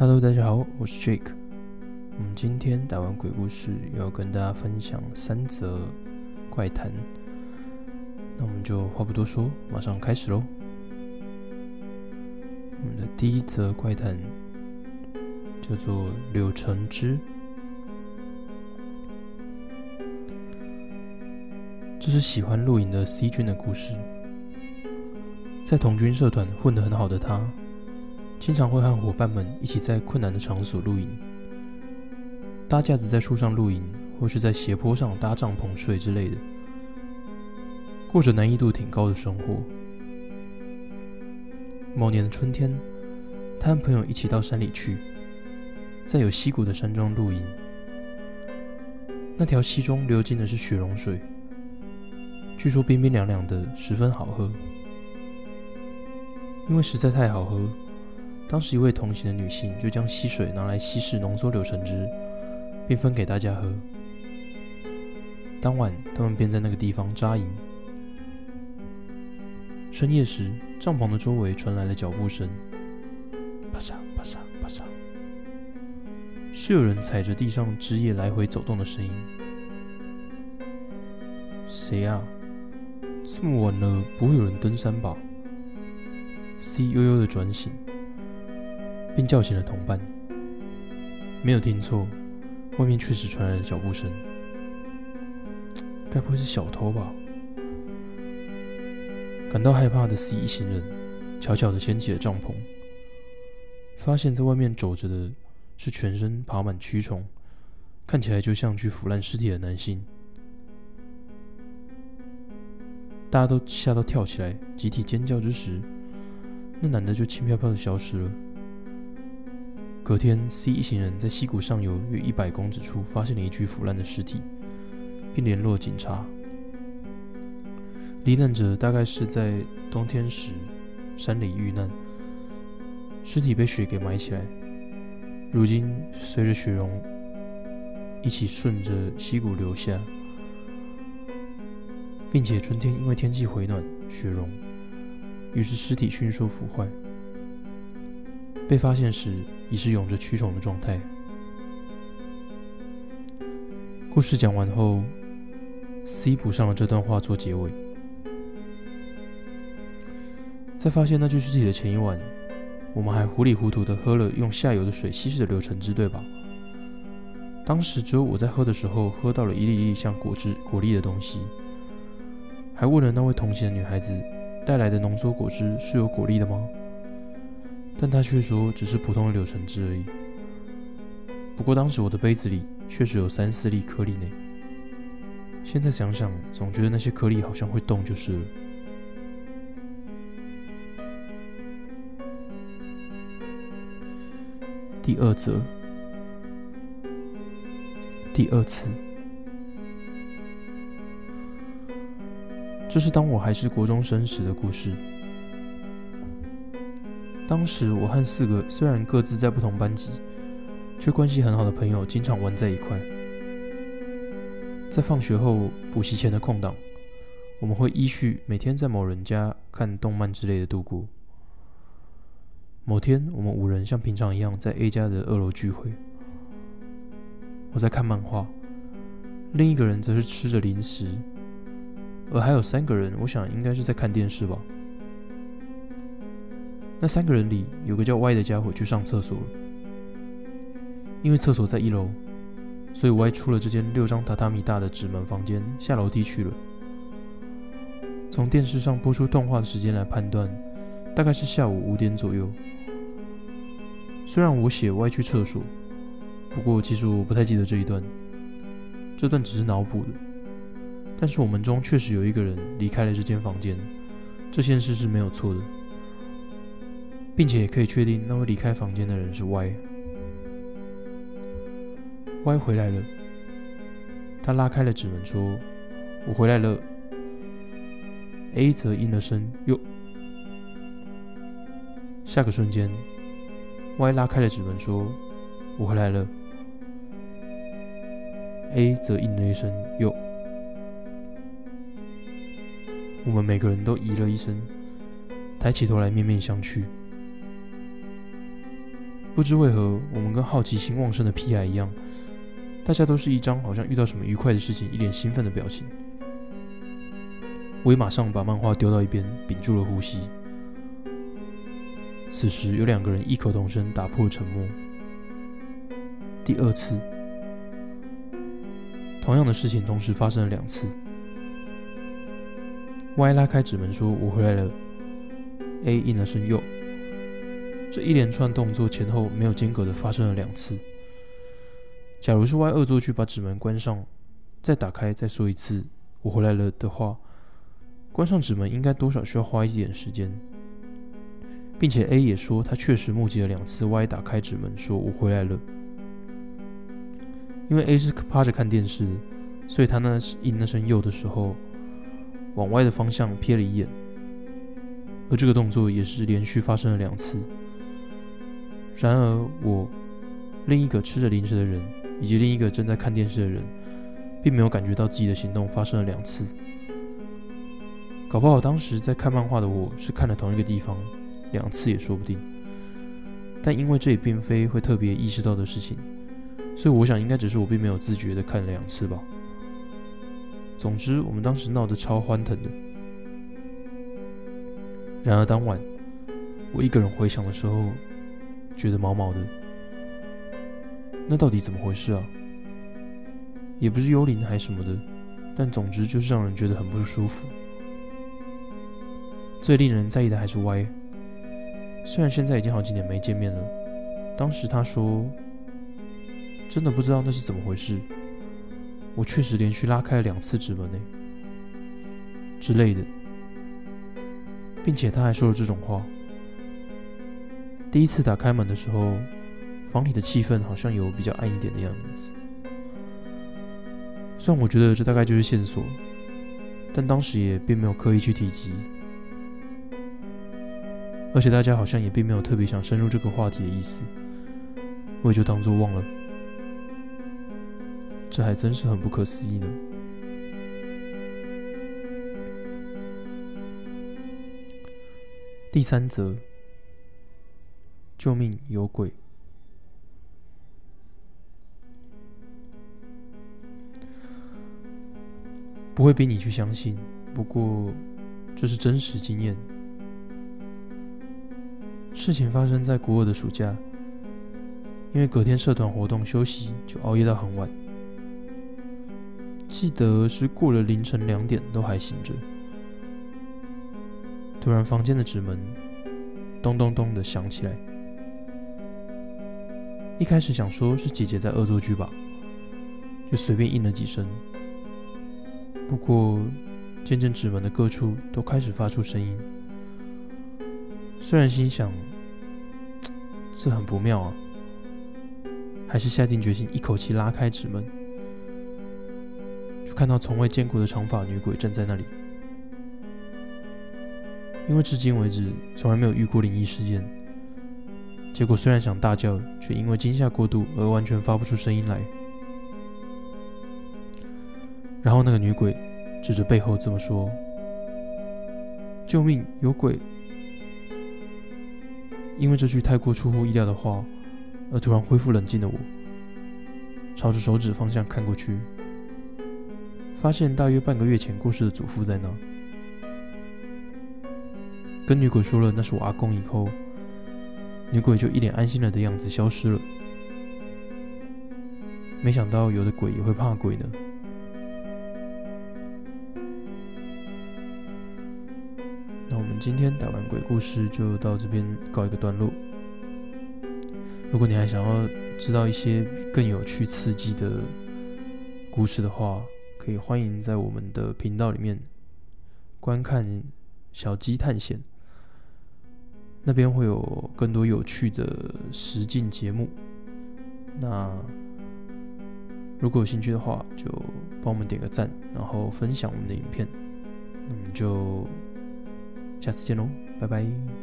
Hello，大家好，我是 Jake。我们今天打完鬼故事，要跟大家分享三则怪谈。那我们就话不多说，马上开始喽。我们的第一则怪谈叫做柳橙汁。这是喜欢露营的 C 君的故事。在童军社团混得很好的他，经常会和伙伴们一起在困难的场所露营，搭架子在树上露营，或是在斜坡上搭帐篷睡之类的，过着难易度挺高的生活。某年的春天，他和朋友一起到山里去，在有溪谷的山庄露营。那条溪中流进的是雪融水。据说冰冰凉凉的，十分好喝。因为实在太好喝，当时一位同行的女性就将溪水拿来稀释浓缩柳橙汁，并分给大家喝。当晚，他们便在那个地方扎营。深夜时，帐篷的周围传来了脚步声，啪嚓啪嚓啪嚓，是有人踩着地上枝叶来回走动的声音。谁啊？这么晚了，不会有人登山吧？C 悠悠的转醒，并叫醒了同伴。没有听错，外面确实传来了脚步声。该不会是小偷吧？感到害怕的 C 一行人悄悄地掀起了帐篷，发现在外面走着的是全身爬满蛆虫，看起来就像具腐烂尸体的男性。大家都吓到跳起来，集体尖叫之时，那男的就轻飘飘的消失了。隔天，C 一行人在溪谷上游约一百公尺处发现了一具腐烂的尸体，并联络警察。罹难者大概是在冬天时山里遇难，尸体被雪给埋起来，如今随着雪融一起顺着溪谷流下。并且春天因为天气回暖，雪融，于是尸体迅速腐坏。被发现时已是涌着蛆虫的状态。故事讲完后，C 补上了这段话做结尾。在发现那具尸体的前一晚，我们还糊里糊涂的喝了用下游的水稀释的柳橙汁，对吧？当时只有我在喝的时候，喝到了一粒一粒像果汁、果粒的东西。还问了那位同行的女孩子，带来的浓缩果汁是有果粒的吗？但他却说只是普通的柳橙汁而已。不过当时我的杯子里确实有三四粒颗粒呢。现在想想，总觉得那些颗粒好像会动就是了。第二则，第二次。这是当我还是国中生时的故事。当时我和四个虽然各自在不同班级，却关系很好的朋友经常玩在一块。在放学后、补习前的空档，我们会依序每天在某人家看动漫之类的度过。某天，我们五人像平常一样在 A 家的二楼聚会。我在看漫画，另一个人则是吃着零食。而还有三个人，我想应该是在看电视吧。那三个人里有个叫 Y 的家伙去上厕所了，因为厕所在一楼，所以 Y 出了这间六张榻榻米大的纸门房间，下楼梯去了。从电视上播出动画的时间来判断，大概是下午五点左右。虽然我写 Y 去厕所，不过其实我不太记得这一段，这段只是脑补的。但是我们中确实有一个人离开了这间房间，这件事是没有错的，并且可以确定那位离开房间的人是 Y。Y 回来了，他拉开了纸门说：“我回来了。”A 则应了声“哟”。下个瞬间，Y 拉开了纸门说：“我回来了。”A 则应了一声“哟”。我们每个人都咦了一声，抬起头来面面相觑。不知为何，我们跟好奇心旺盛的屁孩一样，大家都是一张好像遇到什么愉快的事情，一脸兴奋的表情。我也马上把漫画丢到一边，屏住了呼吸。此时，有两个人异口同声打破沉默。第二次，同样的事情同时发生了两次。Y 拉开纸门说：“我回来了。”A 应了声“又”。这一连串动作前后没有间隔的发生了两次。假如是 Y 恶作剧把纸门关上，再打开，再说一次“我回来了”的话，关上纸门应该多少需要花一点时间。并且 A 也说他确实目击了两次 Y 打开纸门说“我回来了”。因为 A 是趴着看电视，所以他那应那声“又”的时候，往 Y 的方向瞥了一眼。而这个动作也是连续发生了两次。然而，我另一个吃着零食的人，以及另一个正在看电视的人，并没有感觉到自己的行动发生了两次。搞不好当时在看漫画的我是看了同一个地方两次也说不定。但因为这也并非会特别意识到的事情，所以我想应该只是我并没有自觉的看了两次吧。总之，我们当时闹得超欢腾的。然而当晚，我一个人回想的时候。觉得毛毛的，那到底怎么回事啊？也不是幽灵还什么的，但总之就是让人觉得很不舒服。最令人在意的还是 Y，虽然现在已经好几年没见面了，当时他说真的不知道那是怎么回事。我确实连续拉开了两次指纹呢之类的，并且他还说了这种话。第一次打开门的时候，房里的气氛好像有比较暗一点的样子。虽然我觉得这大概就是线索，但当时也并没有刻意去提及，而且大家好像也并没有特别想深入这个话题的意思，我也就当做忘了。这还真是很不可思议呢。第三则。救命！有鬼！不会逼你去相信，不过这是真实经验。事情发生在古尔的暑假，因为隔天社团活动休息，就熬夜到很晚。记得是过了凌晨两点都还醒着，突然房间的纸门咚咚咚的响起来。一开始想说是姐姐在恶作剧吧，就随便应了几声。不过渐渐指门的各处都开始发出声音，虽然心想这很不妙啊，还是下定决心一口气拉开纸门，就看到从未见过的长发女鬼站在那里。因为至今为止从来没有遇过灵异事件。结果虽然想大叫，却因为惊吓过度而完全发不出声音来。然后那个女鬼指着背后这么说：“救命，有鬼！”因为这句太过出乎意料的话，而突然恢复冷静的我，朝着手指方向看过去，发现大约半个月前过世的祖父在那。跟女鬼说了那是我阿公以后。女鬼就一脸安心了的样子消失了。没想到有的鬼也会怕鬼呢。那我们今天打完鬼故事就到这边告一个段落。如果你还想要知道一些更有趣、刺激的故事的话，可以欢迎在我们的频道里面观看《小鸡探险》。那边会有更多有趣的实境节目，那如果有兴趣的话，就帮我们点个赞，然后分享我们的影片，那我们就下次见喽，拜拜。